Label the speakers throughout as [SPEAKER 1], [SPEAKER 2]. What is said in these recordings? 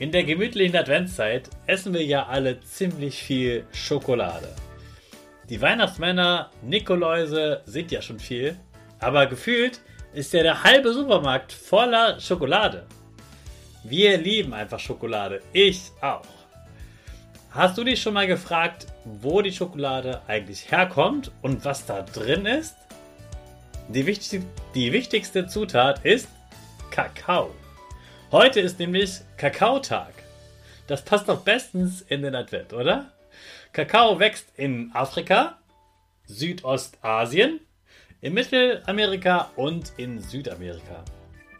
[SPEAKER 1] In der gemütlichen Adventszeit essen wir ja alle ziemlich viel Schokolade. Die Weihnachtsmänner, Nikoläuse sind ja schon viel, aber gefühlt ist ja der halbe Supermarkt voller Schokolade. Wir lieben einfach Schokolade, ich auch. Hast du dich schon mal gefragt, wo die Schokolade eigentlich herkommt und was da drin ist? Die, wichtig die wichtigste Zutat ist Kakao. Heute ist nämlich Kakaotag. Das passt doch bestens in den Advent, oder? Kakao wächst in Afrika, Südostasien, in Mittelamerika und in Südamerika.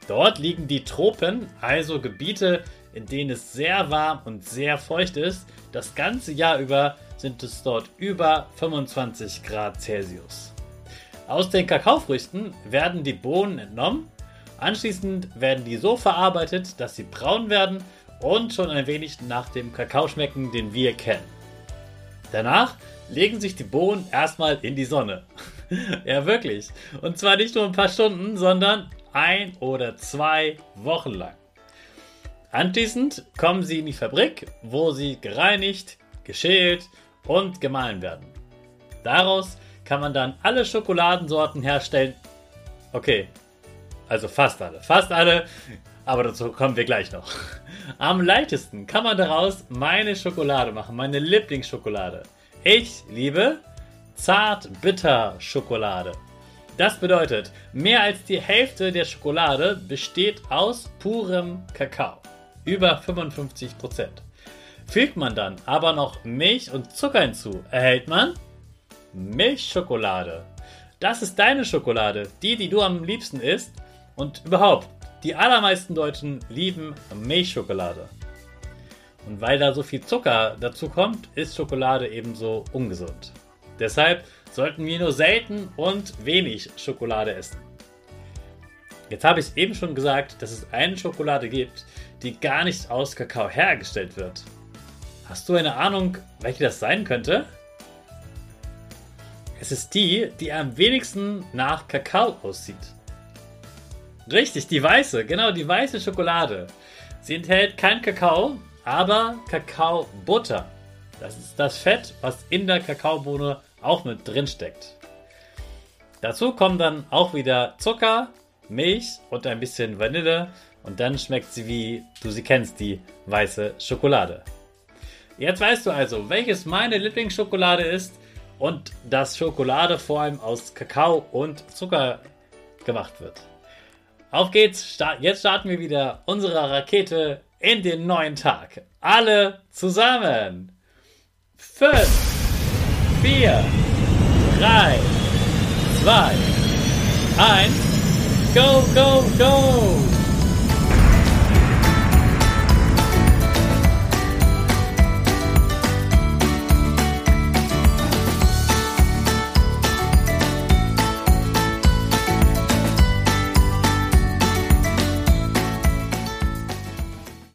[SPEAKER 1] Dort liegen die Tropen, also Gebiete, in denen es sehr warm und sehr feucht ist. Das ganze Jahr über sind es dort über 25 Grad Celsius. Aus den Kakaofrüchten werden die Bohnen entnommen Anschließend werden die so verarbeitet, dass sie braun werden und schon ein wenig nach dem Kakao schmecken, den wir kennen. Danach legen sich die Bohnen erstmal in die Sonne. ja, wirklich. Und zwar nicht nur ein paar Stunden, sondern ein oder zwei Wochen lang. Anschließend kommen sie in die Fabrik, wo sie gereinigt, geschält und gemahlen werden. Daraus kann man dann alle Schokoladensorten herstellen. Okay, also fast alle. Fast alle. Aber dazu kommen wir gleich noch. Am leichtesten kann man daraus meine Schokolade machen. Meine Lieblingsschokolade. Ich liebe Zart-Bitter-Schokolade. Das bedeutet, mehr als die Hälfte der Schokolade besteht aus purem Kakao. Über 55%. Fügt man dann aber noch Milch und Zucker hinzu, erhält man Milchschokolade. Das ist deine Schokolade, die, die du am liebsten isst und überhaupt, die allermeisten Deutschen lieben Milchschokolade. Und weil da so viel Zucker dazu kommt, ist Schokolade ebenso ungesund. Deshalb sollten wir nur selten und wenig Schokolade essen. Jetzt habe ich eben schon gesagt, dass es eine Schokolade gibt, die gar nicht aus Kakao hergestellt wird. Hast du eine Ahnung, welche das sein könnte? Es ist die, die am wenigsten nach Kakao aussieht. Richtig, die weiße, genau, die weiße Schokolade. Sie enthält kein Kakao, aber Kakaobutter. Das ist das Fett, was in der Kakaobohne auch mit drin steckt. Dazu kommen dann auch wieder Zucker, Milch und ein bisschen Vanille, Und dann schmeckt sie wie du sie kennst, die weiße Schokolade. Jetzt weißt du also, welches meine Lieblingsschokolade ist und dass Schokolade vor allem aus Kakao und Zucker gemacht wird. Auf geht's, jetzt starten wir wieder unsere Rakete in den neuen Tag. Alle zusammen. 5, 4, 3, 2, 1, go, go, go!